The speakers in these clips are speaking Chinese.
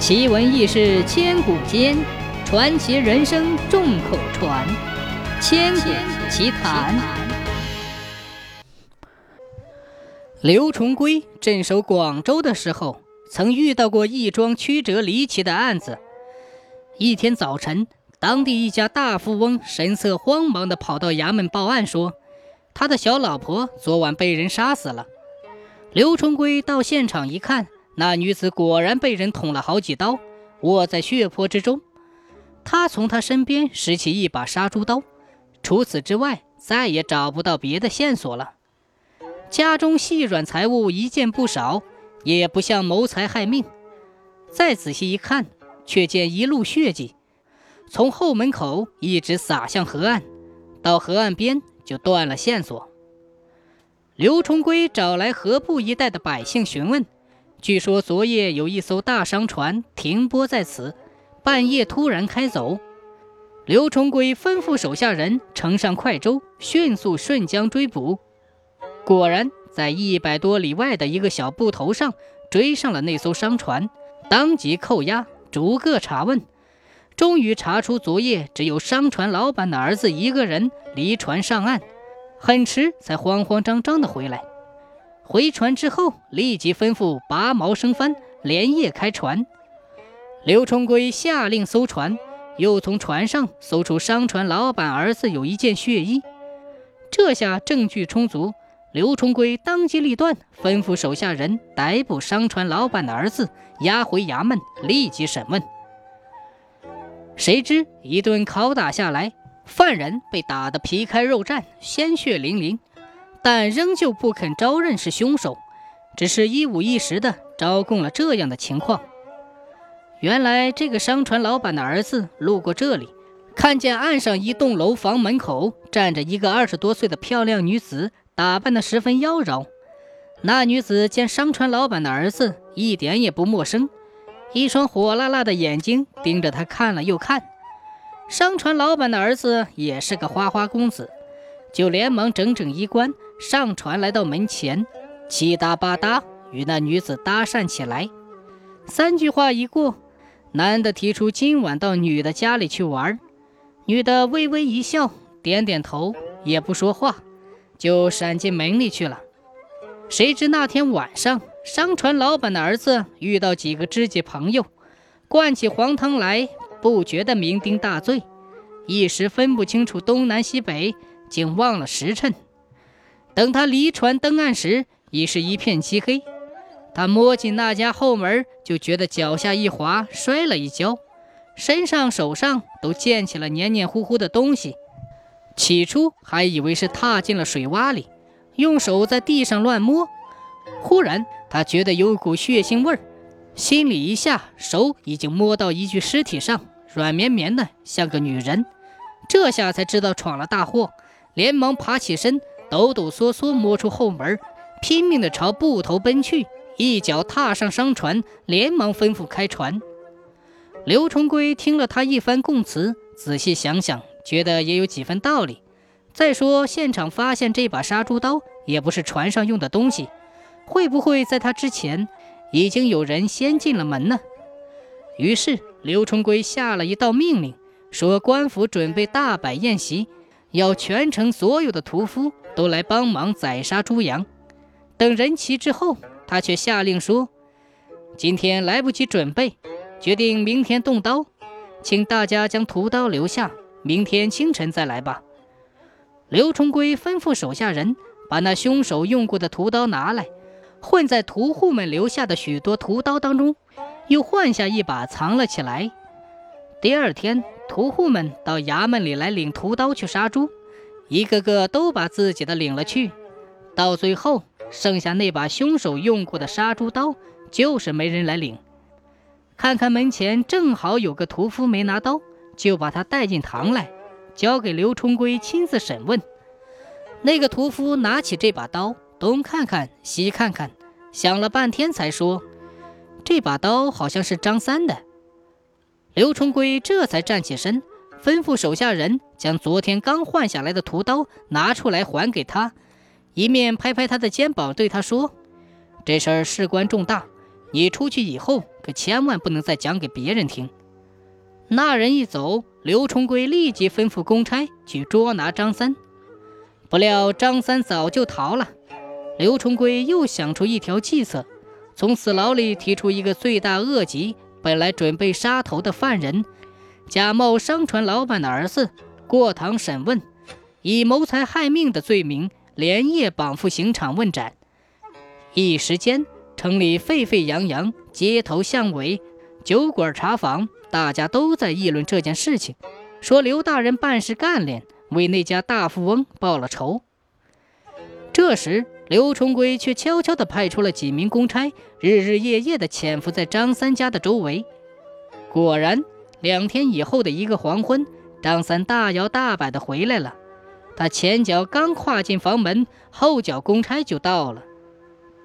奇闻异事千古间，传奇人生众口传。千古奇谈。刘崇归镇守广州的时候，曾遇到过一桩曲折离奇的案子。一天早晨，当地一家大富翁神色慌忙地跑到衙门报案，说他的小老婆昨晚被人杀死了。刘崇归到现场一看。那女子果然被人捅了好几刀，卧在血泊之中。他从她身边拾起一把杀猪刀，除此之外再也找不到别的线索了。家中细软财物一件不少，也不像谋财害命。再仔细一看，却见一路血迹，从后门口一直洒向河岸，到河岸边就断了线索。刘重归找来河埠一带的百姓询问。据说昨夜有一艘大商船停泊在此，半夜突然开走。刘重归吩咐手下人乘上快舟，迅速顺江追捕。果然，在一百多里外的一个小埠头上追上了那艘商船，当即扣押，逐个查问，终于查出昨夜只有商船老板的儿子一个人离船上岸，很迟才慌慌张张地回来。回船之后，立即吩咐拔锚升帆，连夜开船。刘重归下令搜船，又从船上搜出商船老板儿子有一件血衣。这下证据充足，刘重归当机立断，吩咐手下人逮捕商船老板的儿子，押回衙门立即审问。谁知一顿拷打下来，犯人被打得皮开肉绽，鲜血淋淋。但仍旧不肯招认是凶手，只是一五一十的招供了这样的情况。原来这个商船老板的儿子路过这里，看见岸上一栋楼房门口站着一个二十多岁的漂亮女子，打扮得十分妖娆。那女子见商船老板的儿子一点也不陌生，一双火辣辣的眼睛盯着他看了又看。商船老板的儿子也是个花花公子，就连忙整整衣冠。上船来到门前，七搭八搭与那女子搭讪起来。三句话一过，男的提出今晚到女的家里去玩，女的微微一笑，点点头，也不说话，就闪进门里去了。谁知那天晚上，商船老板的儿子遇到几个知己朋友，灌起黄汤来，不觉得酩酊大醉，一时分不清楚东南西北，竟忘了时辰。等他离船登岸时，已是一片漆黑。他摸进那家后门，就觉得脚下一滑，摔了一跤，身上手上都溅起了黏黏糊糊的东西。起初还以为是踏进了水洼里，用手在地上乱摸。忽然他觉得有股血腥味儿，心里一下，手已经摸到一具尸体上，软绵绵的，像个女人。这下才知道闯了大祸，连忙爬起身。抖抖嗦嗦摸出后门，拼命地朝埠头奔去，一脚踏上商船，连忙吩咐开船。刘重归听了他一番供词，仔细想想，觉得也有几分道理。再说现场发现这把杀猪刀，也不是船上用的东西，会不会在他之前已经有人先进了门呢？于是刘重归下了一道命令，说官府准备大摆宴席。要全城所有的屠夫都来帮忙宰杀猪羊。等人齐之后，他却下令说：“今天来不及准备，决定明天动刀，请大家将屠刀留下，明天清晨再来吧。”刘重归吩咐手下人把那凶手用过的屠刀拿来，混在屠户们留下的许多屠刀当中，又换下一把藏了起来。第二天。屠户们到衙门里来领屠刀去杀猪，一个个都把自己的领了去。到最后，剩下那把凶手用过的杀猪刀，就是没人来领。看看门前正好有个屠夫没拿刀，就把他带进堂来，交给刘冲归亲自审问。那个屠夫拿起这把刀，东看看西看看，想了半天才说：“这把刀好像是张三的。”刘重归这才站起身，吩咐手下人将昨天刚换下来的屠刀拿出来还给他，一面拍拍他的肩膀，对他说：“这事儿事关重大，你出去以后可千万不能再讲给别人听。”那人一走，刘崇贵立即吩咐公差去捉拿张三。不料张三早就逃了。刘崇贵又想出一条计策，从死牢里提出一个罪大恶极、本来准备杀头的犯人，假冒商船老板的儿子过堂审问，以谋财害命的罪名连夜绑赴刑场问斩。一时间，城里沸沸扬扬，街头巷尾、酒馆茶房。大家都在议论这件事情，说刘大人办事干练，为那家大富翁报了仇。这时，刘崇贵却悄悄地派出了几名公差，日日夜夜地潜伏在张三家的周围。果然，两天以后的一个黄昏，张三大摇大摆地回来了。他前脚刚跨进房门，后脚公差就到了，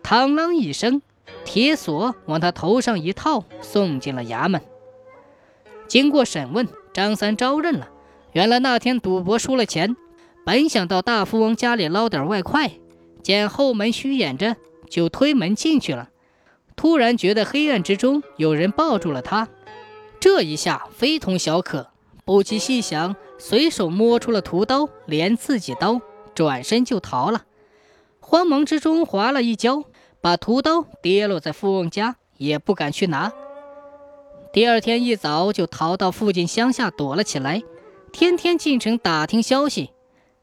嘡啷一声，铁锁往他头上一套，送进了衙门。经过审问，张三招认了。原来那天赌博输了钱，本想到大富翁家里捞点外快，见后门虚掩着，就推门进去了。突然觉得黑暗之中有人抱住了他，这一下非同小可，不及细想，随手摸出了屠刀，连刺几刀，转身就逃了。慌忙之中滑了一跤，把屠刀跌落在富翁家，也不敢去拿。第二天一早就逃到附近乡下躲了起来，天天进城打听消息。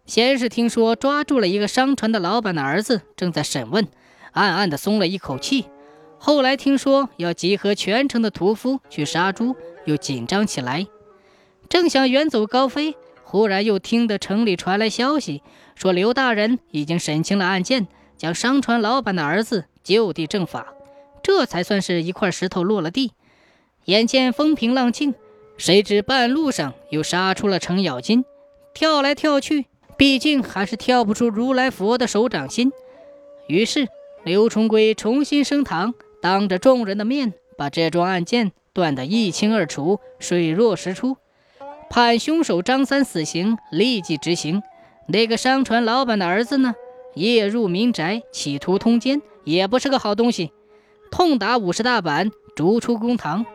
先是听说抓住了一个商船的老板的儿子，正在审问，暗暗的松了一口气。后来听说要集合全城的屠夫去杀猪，又紧张起来。正想远走高飞，忽然又听得城里传来消息，说刘大人已经审清了案件，将商船老板的儿子就地正法。这才算是一块石头落了地。眼见风平浪静，谁知半路上又杀出了程咬金，跳来跳去，毕竟还是跳不出如来佛的手掌心。于是刘重贵重新升堂，当着众人的面把这桩案件断得一清二楚，水落石出，判凶手张三死刑，立即执行。那个商船老板的儿子呢，夜入民宅，企图通奸，也不是个好东西，痛打五十大板，逐出公堂。